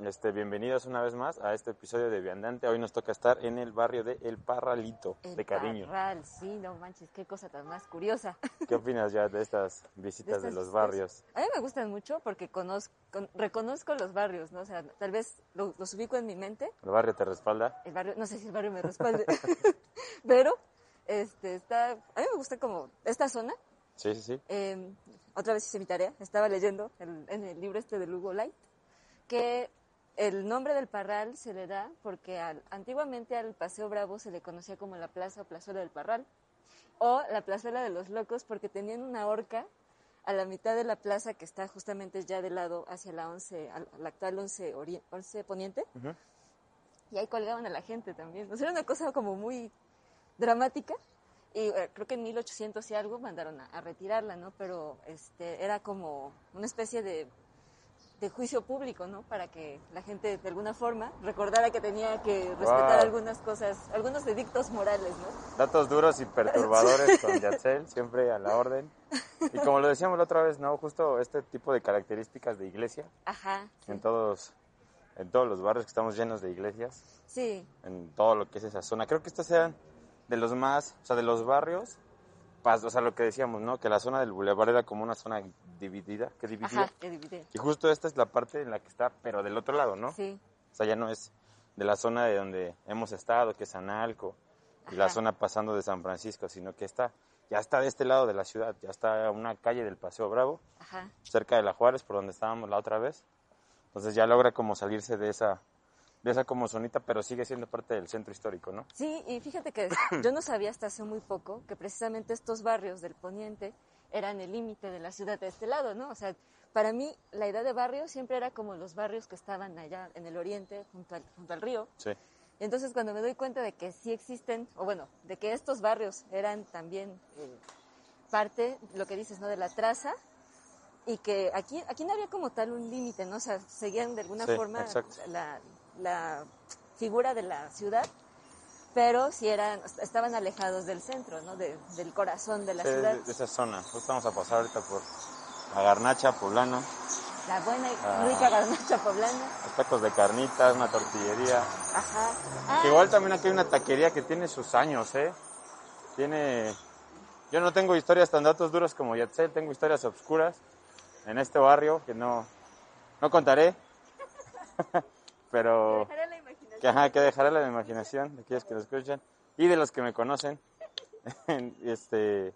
Este, bienvenidos una vez más a este episodio de Viandante. Hoy nos toca estar en el barrio de El Parralito, El de cariño. Parral, sí, no manches, qué cosa tan más curiosa. ¿Qué opinas ya de estas visitas de, estas los barrios? A mí me gustan mucho porque conozco, con- reconozco los barrios, ¿no? O sea, tal vez lo- los ubico en mi mente. ¿El barrio te respalda? El barrio, no sé si el barrio me respalde, pero este, está, a mí me gusta como esta zona. Sí, sí, sí. Eh, otra vez hice mi tarea, estaba leyendo el- en el libro este de Lugo Light, que el nombre del Parral se le da porque al- antiguamente al Paseo Bravo se le conocía como la Plaza o Plazuela del Parral, o la Plazuela de los Locos porque tenían una horca a la mitad de la plaza que está justamente ya del lado hacia la 11, al- la actual 11, ori- 11 Poniente, y ahí colgaban a la gente también. O sea, era una cosa como muy dramática. Y eh, creo que en 1800 y algo mandaron a, a retirarla, ¿no? Pero este, era como una especie de, de juicio público, ¿no? Para que la gente de alguna forma recordara que tenía que respetar Wow. algunas cosas, algunos edictos morales, ¿no? Datos duros y perturbadores con Yatzel, siempre a la orden. Y como lo decíamos la otra vez, ¿no? Justo este tipo de características de iglesia Ajá. Sí. en todos, en todos los barrios que estamos llenos de iglesias, sí. en todo lo que es esa zona. Creo que estos sean de los más, o sea, de los barrios, o sea, lo que decíamos, ¿no? Que la zona del bulevar era como una zona dividida, que dividía. Ajá, que dividía. Y justo esta es la parte en la que está, pero del otro lado, ¿no? Sí. O sea, ya no es de la zona de donde hemos estado, que es Analco, y la zona pasando de San Francisco, sino que está, ya está de este lado de la ciudad, ya está una calle del Paseo Bravo, Ajá. cerca de la Juárez, por donde estábamos la otra vez. Entonces ya logra como salirse de esa, de esa como zonita, pero sigue siendo parte del centro histórico, ¿no? Sí, y fíjate que yo no sabía hasta hace muy poco que precisamente estos barrios del poniente eran el límite de la ciudad de este lado, ¿no? O sea, para mí la idea de barrio siempre era como los barrios que estaban allá en el oriente, junto al, junto al río. Sí. Entonces cuando me doy cuenta de que sí existen, o bueno, de que estos barrios eran también eh, parte, lo que dices, ¿no? De la traza, y que aquí, aquí no había como tal un límite, ¿no? O sea, seguían de alguna Sí, forma la, la figura de la ciudad, pero sí eran, estaban alejados del centro, ¿no? De- del corazón de la Sí, ciudad. de esa zona. Justo vamos a pasar ahorita por la garnacha poblana, La buena y Ah. rica garnacha poblana. los tacos de carnitas, una tortillería. Ajá. Ah, igual también aquí hay una taquería que tiene sus años, ¿eh? Tiene... Yo no tengo historias tan datos duros como Yatzel, tengo historias obscuras en este barrio que no, no contaré. Pero dejaré. Que, ajá, que dejaré la imaginación de aquellos que lo escuchan y de los que me conocen. este,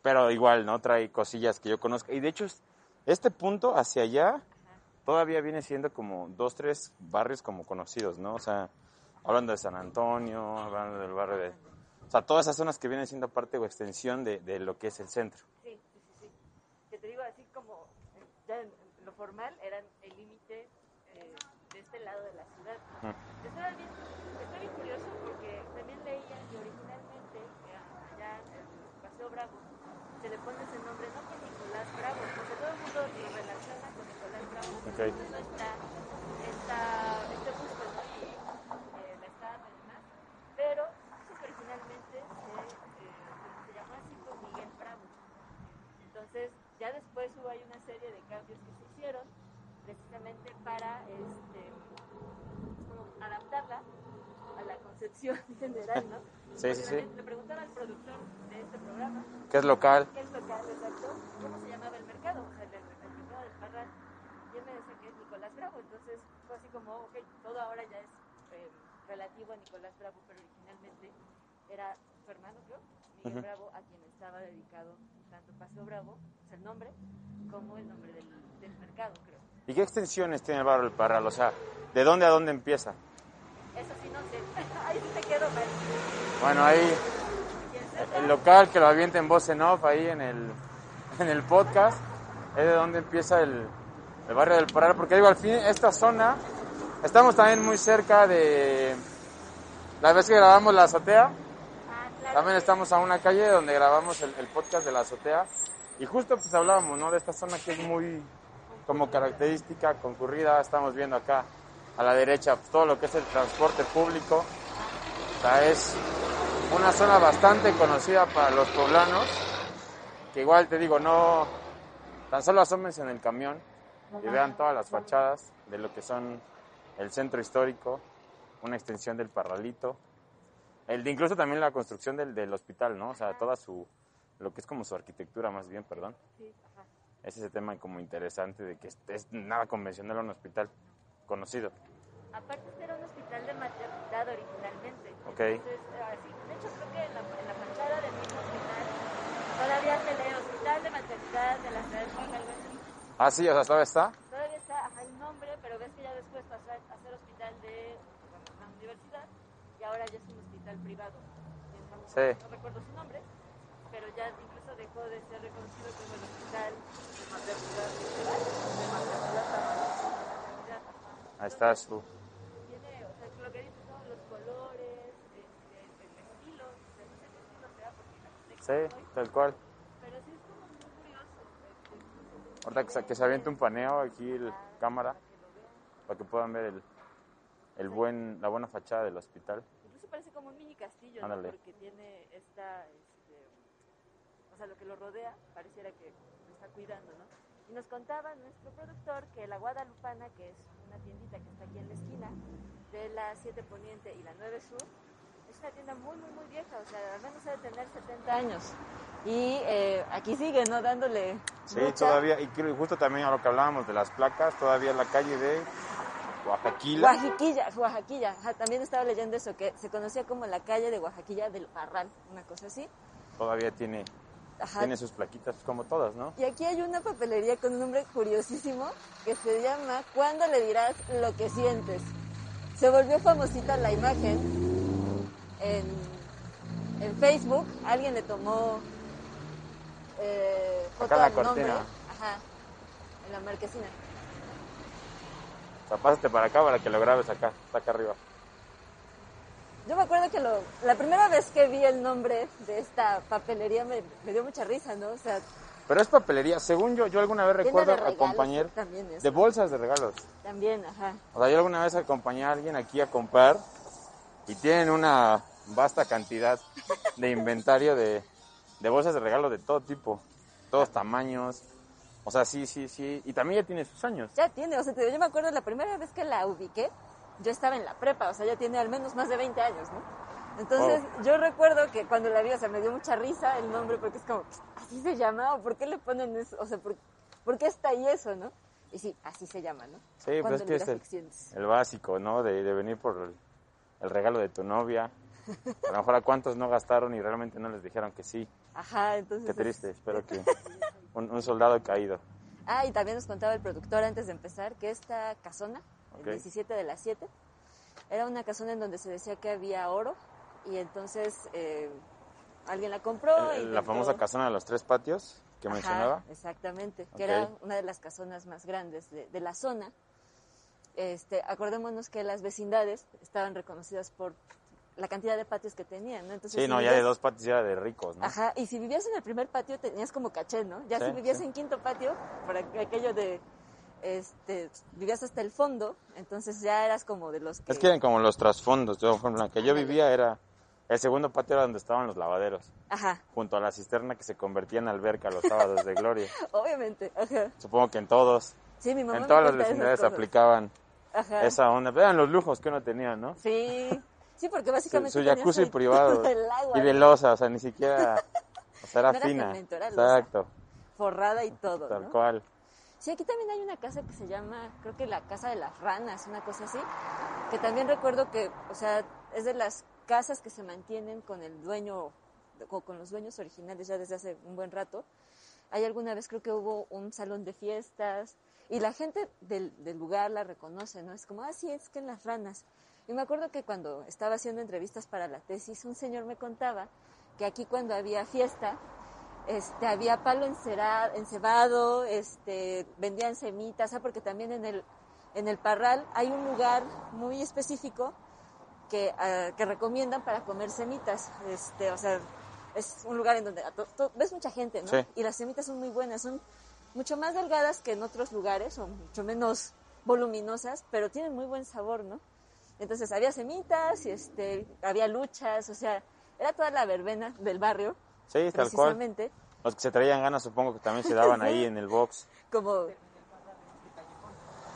pero igual, ¿no? Trae cosillas que yo conozco. Y de hecho, es- este punto hacia allá todavía viene siendo como dos, tres barrios como conocidos, ¿no? O sea, hablando de San Antonio, hablando del barrio de... O sea, todas esas zonas que vienen siendo parte o extensión de, de lo que es el centro. Sí, sí, sí. Que te digo, así como ya en lo formal eran el límite eh, de este lado de la ciudad. Estaba bien, está bien curioso porque también leía que originalmente eh, allá en el Paseo Bravo se le pone ese nombre no por Nicolás Bravo, porque todo el mundo lo relaciona con Nicolás Bravo, Ok. porque incluso está, está este eh, la demás, pero pues, originalmente se, eh, se llamó así por Miguel Bravo. Entonces, ya después hubo ahí una serie de cambios que se hicieron precisamente para este, adaptarla a la concepción general, ¿no? Sí, sí, Le preguntaba al productor de este programa Que es local. qué es local exacto, cómo se llamaba el mercado, o sea, el, el mercado del Parral. Que es Nicolás Bravo, entonces fue así como, ok, todo ahora ya es eh, relativo a Nicolás Bravo, pero originalmente era su hermano, creo, Miguel Ujú. Bravo, a quien estaba dedicado tanto Paseo Bravo, o sea, el nombre, como el nombre del, del mercado, creo. ¿Y qué extensiones tiene el barrio El Parral? O sea, ¿de dónde a dónde empieza? Eso sí, no sé, ahí sí te quedo mal. Bueno, ahí el local que lo avienta en voz en off ahí en el, en el podcast es de donde empieza el, el barrio del Parral, porque digo, al fin, esta zona, estamos también muy cerca de la vez que grabamos la azotea, también estamos a una calle donde grabamos el, el podcast de la azotea, y justo pues hablábamos, ¿no? De esta zona que es muy como característica, concurrida, estamos viendo acá a la derecha pues, todo lo que es el transporte público, o sea, es una zona bastante conocida para los poblanos, que igual te digo, no, tan solo asómense en el camión y vean todas las fachadas de lo que son el centro histórico, una extensión del Parralito, el de incluso también la construcción del, del hospital, ¿no? O sea, toda su, lo que es como su arquitectura más bien, perdón. Es ese tema como interesante de que es, es nada convencional un hospital conocido. Aparte este era un hospital de maternidad originalmente. Ok. Entonces, así, de hecho creo que en la, en la fachada del mismo hospital todavía se lee Hospital de Maternidad de la Ciudad de. Ah, sí, o sea, ¿todavía está? Todavía está ajá, el nombre, pero ves que ya después pasó a, ser hospital de la universidad y ahora ya es un hospital privado. No, Sí. no recuerdo su nombre, pero ya incluso dejó de ser reconocido como el hospital de maternidad de maternidad. Ahí está su... Tiene, o sea, lo que dices son los colores, este, el estilo, el estilo. Porque la Sí, tal cual. Pero sí es como muy curioso. este, incluso Ahorita que se, que se aviente un paneo aquí el cámara para que puedan ver el, el buen, la buena fachada del hospital. Incluso parece como un mini castillo, ¿no? Porque tiene esta, este, o sea, lo que lo rodea pareciera que lo está cuidando, ¿no? Y nos contaba nuestro productor que la Guadalupana, que es una tiendita que está aquí en la esquina de la 7 Poniente y la 9 Sur, es una tienda muy, muy, muy vieja, o sea, al menos debe tener 70 años. Y eh, aquí sigue, ¿no? Dándole. Sí, lucha. todavía, y justo también a lo que hablábamos de las placas, todavía la calle de. Oaxaquilla, Oaxaquilla, ajá, también estaba leyendo eso, que se conocía como la calle de Oaxaquilla del Parral, una cosa así. Todavía tiene, Ajá. tiene sus plaquitas como todas, ¿no? Y aquí hay una papelería con un nombre curiosísimo que se llama ¿Cuándo le dirás lo que sientes? Se volvió famosita la imagen en, en Facebook. Alguien le tomó eh, foto Acá en la al nombre. cortina. Ajá, en la marquesina. O sea, pásate para acá para que lo grabes acá, está acá arriba. Yo me acuerdo que lo, la primera vez que vi el nombre de esta papelería me, me dio mucha risa, ¿no? O sea, Pero es papelería, según yo, yo alguna vez recuerdo regalos acompañar de bolsas de regalos. También, ajá. O sea, yo alguna vez acompañé a alguien aquí a comprar y tienen una vasta cantidad de inventario de, de bolsas de regalo de todo tipo, todos tamaños. O sea, sí, sí, sí. Y también ya tiene sus años. Ya tiene, o sea, te digo, yo me acuerdo la primera vez que la ubiqué, yo estaba en la prepa, o sea, ya tiene al menos más de 20 años, ¿no? Entonces, yo recuerdo que cuando la vi, o sea, me dio mucha risa el nombre, porque es como, ¿así se llama? ¿O por qué le ponen eso? O sea, ¿por, por qué está ahí eso, no? Y sí, así se llama, ¿no? Sí, pues es que es el, el básico, ¿no? De, de venir por el, regalo de tu novia. A lo mejor a cuántos no gastaron y realmente no les dijeron que sí. Ajá, entonces... Qué triste, espero que un, un soldado caído. Ah, y también nos contaba el productor antes de empezar que esta casona, el 17 de las 7, era una casona en donde se decía que había oro y entonces eh, alguien la compró. El- y la famosa casona de los tres patios que Ajá, mencionaba. Exactamente, que era una de las casonas más grandes de, de la zona. Este, acordémonos que las vecindades estaban reconocidas por la cantidad de patios que tenían, ¿no? Entonces, Sí, si no, ya de dos patios ya era de ricos, ¿no? Ajá, y si vivías en el primer patio tenías como caché, ¿no? Ya Sí, si vivías sí. en quinto patio, por aqu- aquello de, este, vivías hasta el fondo, entonces ya eras como de los que... Es que eran como los trasfondos. Yo, por ejemplo, la que yo vivía era. El segundo patio era donde estaban los lavaderos. Ajá, Junto a la cisterna que se convertía en alberca los sábados de gloria. obviamente, ajá. Supongo que en todos. Sí, mi mamá En todas las vecindades aplicaban Ajá. esa onda. Vean los lujos que uno tenía, ¿no? Sí, sí, porque básicamente su jacuzzi privado. el agua, Y de losa, o sea, ni siquiera. O sea, era No era fina. cemento, era losa. Exacto, forrada y todo, tal ¿no? cual. Sí, aquí también hay una casa que se llama, creo que la Casa de las Ranas, una cosa así, que también recuerdo que, o sea, es de las casas que se mantienen con el dueño, o con los dueños originales ya desde hace un buen rato. Hay alguna vez creo que hubo un salón de fiestas y la gente del, del lugar la reconoce, ¿no? Es como, ah, sí, es que en las ranas. Y me acuerdo que cuando estaba haciendo entrevistas para la tesis, un señor me contaba que aquí cuando había fiesta, este, había palo encera- encebado, este, vendían semitas, ah, porque también en el, en el Parral hay un lugar muy específico que, ah, que recomiendan para comer semitas. Este, o sea, es un lugar en donde a to- to- ves mucha gente, ¿no? Sí. Y las semitas son muy buenas, son mucho más delgadas que en otros lugares, o mucho menos voluminosas, pero tienen muy buen sabor, ¿no? Entonces había semitas, y este, había luchas, o sea, era toda la verbena del barrio, Sí, tal cual. precisamente, Los que se traían ganas supongo que también se daban ahí en el box. como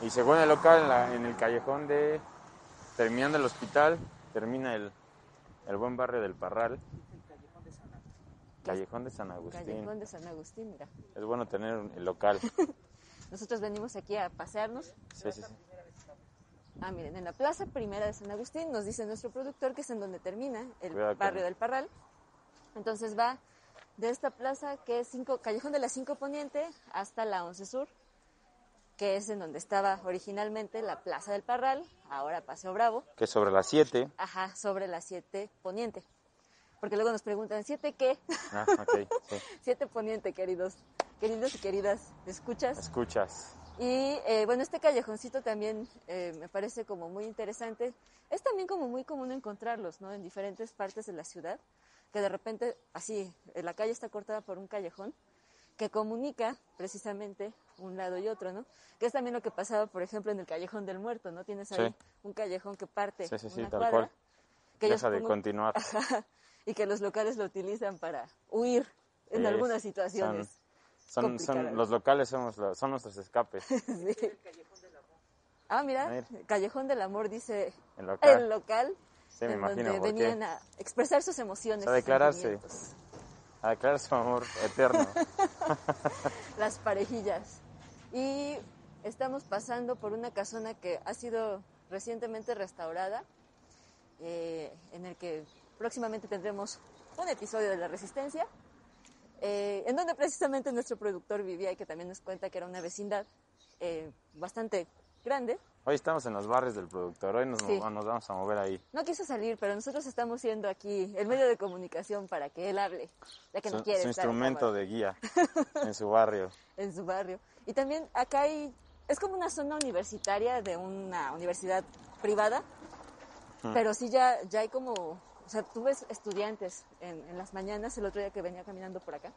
Y según el local, en, la- en el callejón de... Terminando el hospital, termina el, el buen barrio del Parral. Callejón de San Agustín. Callejón de San Agustín, mira. Es bueno tener el local. Nosotros venimos aquí a pasearnos. Sí, sí, sí. Ah, miren, en la plaza primera de San Agustín nos dice nuestro productor que es en donde termina el Cuidado con- barrio del Parral. Entonces va de esta plaza que es cinco, Callejón de la 5 Poniente hasta la 11 Sur, que es en donde estaba originalmente la Plaza del Parral, ahora Paseo Bravo, Que sobre las 7. ajá, sobre la 7 Poniente. Porque luego nos preguntan, ¿siete qué? Ah, ok, sí. 7 Poniente, queridos, queridos y queridas, ¿escuchas? Escuchas. Y eh, bueno, este callejoncito también eh, me parece como muy interesante. Es también como muy común encontrarlos, ¿no? En diferentes partes de la ciudad, que de repente, así, eh, la calle está cortada por un callejón que comunica precisamente un lado y otro, ¿no? Que es también lo que pasaba, por ejemplo, en el Callejón del Muerto, ¿no? Tienes ahí Sí. un callejón que parte Sí, sí, sí, una tal cuadra, cual. que Deja de supongo- continuar. y que los locales lo utilizan para huir en algunas situaciones. Son, son, los locales somos, los- son nuestros escapes. Sí. Ah, mira, Mira. Callejón del Amor dice El local. el local Sí, me en imagino donde venían a expresar sus emociones. Sea, declararse. A declarar su amor eterno. Las parejillas. Y estamos pasando por una casona que ha sido recientemente restaurada, eh, en el que próximamente tendremos un episodio de La Resistencia, eh, en donde precisamente nuestro productor vivía y que también nos cuenta que era una vecindad eh, bastante grande. Hoy estamos en los barrios del productor. Hoy nos, Sí. nos vamos a mover ahí. No quiso salir, pero nosotros estamos siendo aquí el medio de comunicación para que él hable, ya que Su, no quiere su estar instrumento de guía en su barrio. en su barrio. Y también acá hay, es como una zona universitaria de una universidad privada, pero sí ya, ya hay como, sea, tú ves estudiantes en, en las mañanas, el otro día que venía caminando por acá,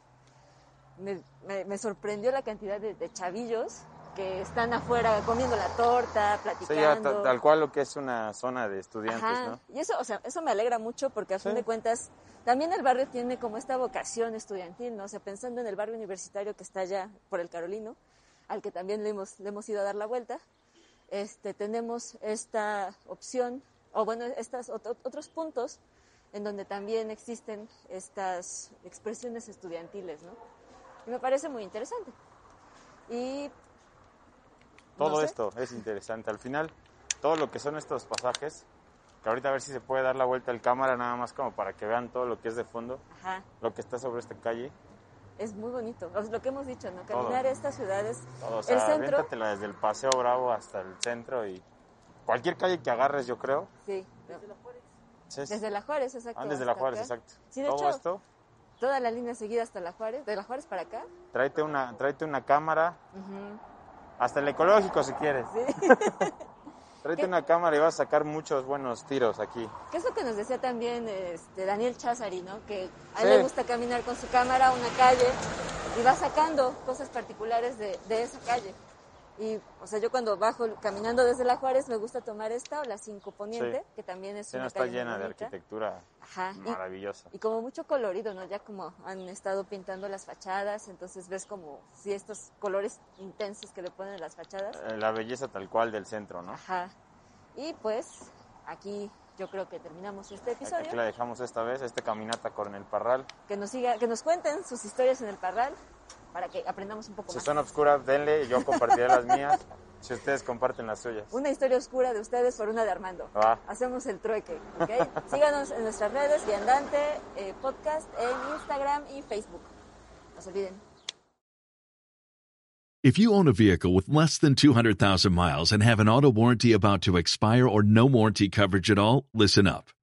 me, me- me sorprendió la cantidad de, de chavillos que están afuera comiendo la torta, Sí, platicando. ya ta- tal cual lo que es una zona de estudiantes, Ajá. ¿no? Y eso, o sea, eso me alegra mucho porque a fin Sí. de cuentas también el barrio tiene como esta vocación estudiantil, ¿no? O sea, pensando en el barrio universitario que está allá por el Carolino, al que también le hemos, le hemos ido a dar la vuelta, este, tenemos esta opción, o bueno, estos otros puntos en donde también existen estas expresiones estudiantiles, ¿no? Y me parece muy interesante. Y Todo no sé. esto es interesante. Al final, todo lo que son estos pasajes, que ahorita a ver si se puede dar la vuelta al cámara nada más como para que vean todo lo que es de fondo, Ajá, lo que está sobre esta calle. es muy bonito. O sea, lo que hemos dicho, ¿no? Todo. Caminar estas ciudades, Todo, o el sea, centro, aviéntatela desde el Paseo Bravo hasta el centro y cualquier calle que agarres, yo creo. sí, Sí, desde la Juárez, exacto. ah, desde la Juárez, acá. exacto. Sí, de todo hecho, esto, toda la línea seguida hasta la Juárez, de la Juárez para acá. tráete una, tráete una cámara, hasta el ecológico si quieres. Sí. Tráete ¿Qué? una cámara y vas a sacar muchos buenos tiros aquí. Que es lo que nos decía también este, Daniel Chazari, ¿no? Que a Sí. él le gusta caminar con su cámara a una calle y va sacando cosas particulares de, de esa calle. Y, o sea, yo cuando bajo caminando desde la Juárez me gusta tomar esta o la 5 Poniente, Sí. que también es Sí, una no está llena de arquitectura Ajá. maravillosa. Y como mucho colorido, ¿no? Ya como han estado pintando las fachadas, entonces ves como si estos colores intensos que le ponen a las fachadas. Eh, La belleza tal cual del centro, ¿no? Ajá. Y pues aquí yo creo que terminamos este episodio. Aquí la dejamos esta vez, este caminata con el Parral. Que nos siga, que nos cuenten sus historias en el Parral para que aprendamos un poco Si más. son obscuras, denle y yo compartiré las mías. Si ustedes comparten las suyas. Una historia oscura de ustedes por una de Armando. Va. Hacemos el trueque, ¿ok? Síganos en nuestras redes, Viandante eh, Podcast, en Instagram y Facebook. No se olviden. If you own a vehicle with less than 200,000 miles and have an auto warranty about to expire or no warranty coverage at all, listen up.